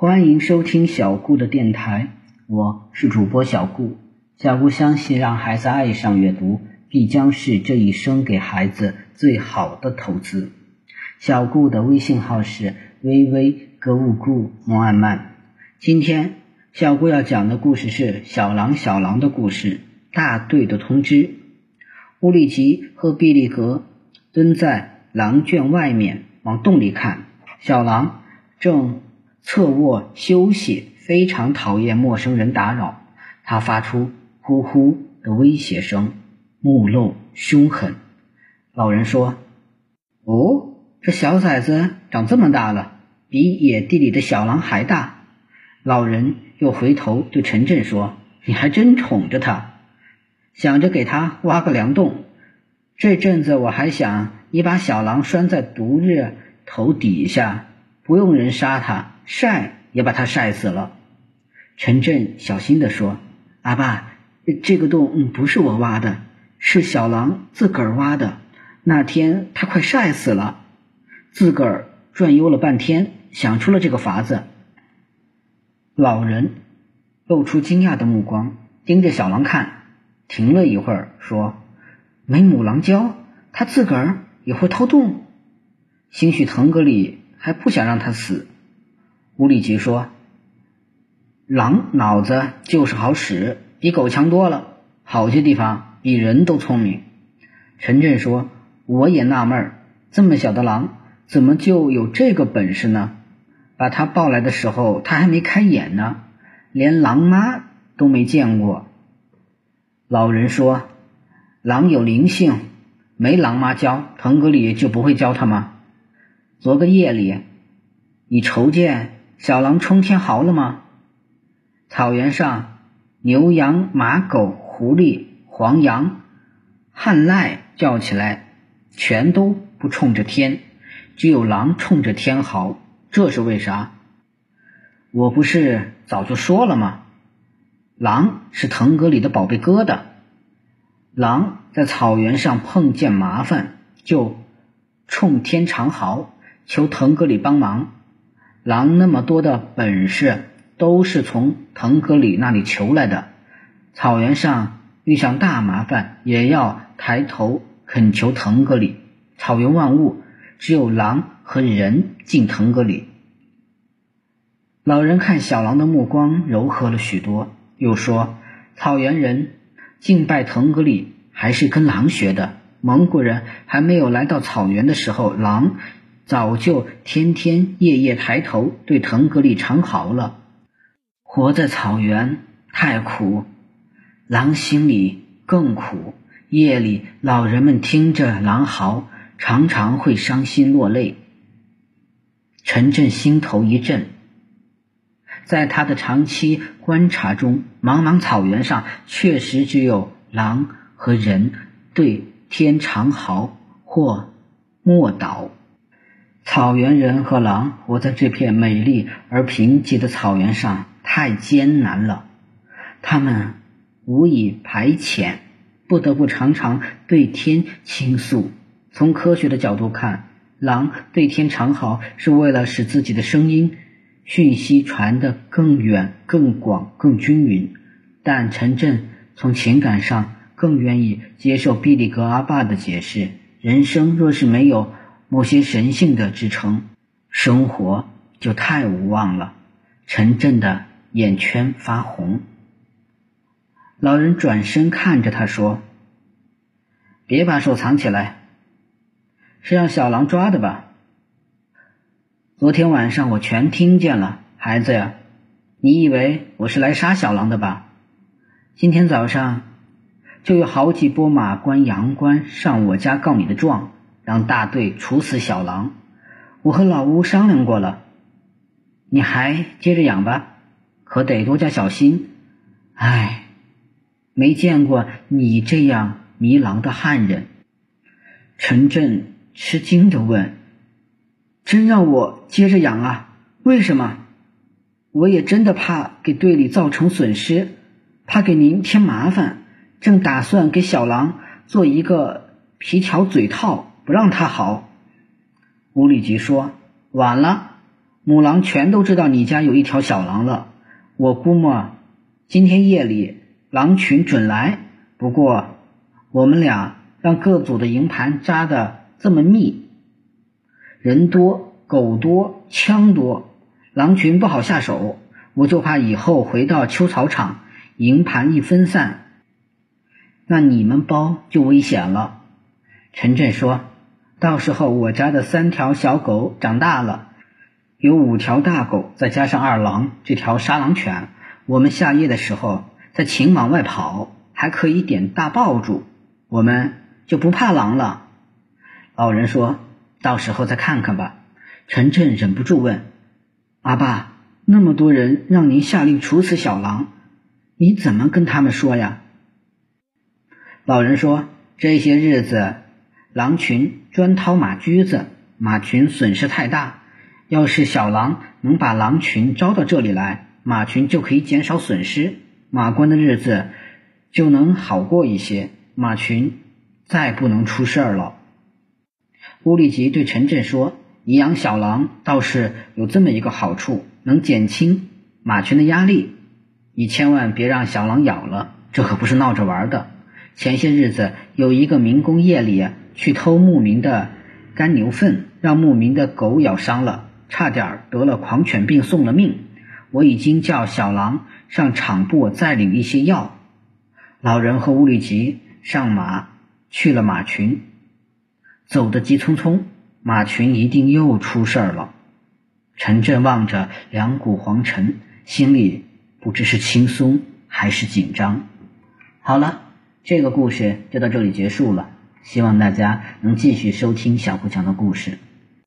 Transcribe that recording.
欢迎收听小顾的电台，我是主播小顾。小顾相信，让孩子爱上阅读，必将是这一生给孩子最好的投资。小顾的微信号是微微格物顾莫安曼。今天小顾要讲的故事是小狼小狼的故事。大队的通知。乌里吉和毕利格蹲在狼圈外面往洞里看，小狼正侧卧休息，非常讨厌陌生人打扰。他发出呼呼的威胁声，目露凶狠。老人说：“哦。”这小崽子长这么大了，比野地里的小狼还大。老人又回头对陈震说：“你还真宠着他，想着给他挖个梁洞。这阵子我还想你把小狼拴在毒日头底下，不用人杀他，晒也把他晒死了。”陈震小心地说：“阿爸，这个洞不是我挖的，是小狼自个儿挖的。那天他快晒死了。”自个儿转悠了半天，想出了这个法子。老人露出惊讶的目光，盯着小狼看，停了一会儿，说：“没母狼教，他自个儿也会掏洞。兴许腾格里还不想让他死。”乌里吉说：“狼脑子就是好使，比狗强多了，好些地方比人都聪明。”陈震说：“我也纳闷，这么小的狼。”怎么就有这个本事呢？把他抱来的时候，他还没开眼呢，连狼妈都没见过。老人说：“狼有灵性，没狼妈教，腾格里就不会教他吗？”昨个夜里，你瞅见小狼冲天嚎了吗？草原上，牛羊马狗狐狸黄羊汉赖叫起来，全都不冲着天。只有狼冲着天嚎，这是为啥？我不是早就说了吗？狼是腾格里的宝贝疙瘩。狼在草原上碰见麻烦，就冲天长嚎，求腾格里帮忙。狼那么多的本事，都是从腾格里那里求来的。草原上遇上大麻烦，也要抬头恳求腾格里。草原万物。只有狼和人进腾格里。老人看小狼的目光柔和了许多，又说：“草原人敬拜腾格里还是跟狼学的。蒙古人还没有来到草原的时候，狼早就天天夜夜抬头对腾格里长嚎了。活在草原太苦，狼心里更苦。夜里老人们听着狼嚎。”常常会伤心落泪。陈震心头一震，在他的长期观察中，茫茫草原上确实只有狼和人对天长嚎或默祷。草原人和狼活在这片美丽而贫瘠的草原上太艰难了，他们无以排遣，不得不常常对天倾诉。从科学的角度看，狼对天长嚎是为了使自己的声音讯息传得更远、更广、更均匀。但陈震从情感上更愿意接受毕利格阿爸的解释：人生若是没有某些神性的支撑，生活就太无望了。陈震的眼圈发红。老人转身看着他说：“别把手藏起来。”是让小狼抓的吧？昨天晚上我全听见了，孩子呀，你以为我是来杀小狼的吧？今天早上就有好几波马官、羊官上我家告你的状，让大队处死小狼。我和老吴商量过了，你还接着养吧，可得多加小心。唉，没见过你这样迷狼的汉人，陈震。吃惊的问：“真让我接着养啊？为什么？我也真的怕给队里造成损失，怕给您添麻烦，正打算给小狼做一个皮条嘴套，不让他好。”吴里吉说：“晚了，母狼全都知道你家有一条小狼了。我估摸今天夜里狼群准来。不过我们俩让各组的营盘扎的这么密，人多、狗多、枪多，狼群不好下手。我就怕以后回到秋草场，营盘一分散，那你们包就危险了。陈震说：“到时候我家的三条小狗长大了，有五条大狗，再加上二郎这条沙狼犬，我们下夜的时候在秦往外跑，还可以点大爆竹，我们就不怕狼了。”老人说：“到时候再看看吧。”陈震忍不住问：“阿爸。”那么多人让您下令处死小狼，你怎么跟他们说呀？老人说：“这些日子，狼群专掏马驹子，马群损失太大。要是小狼能把狼群招到这里来，马群就可以减少损失，马关的日子就能好过一些，马群再不能出事儿了。”乌力吉对陈震说：“你养小狼倒是有这么一个好处。”能减轻马群的压力，你千万别让小狼咬了，这可不是闹着玩的。前些日子有一个民工夜里去偷牧民的干牛粪，让牧民的狗咬伤了，差点得了狂犬病送了命。我已经叫小狼上场部再领一些药。老人和乌里吉上马去了马群，走得急匆匆，马群一定又出事儿了。陈震望着两股黄尘，心里不知是轻松还是紧张。好了，这个故事就到这里结束了。希望大家能继续收听小胡强的故事。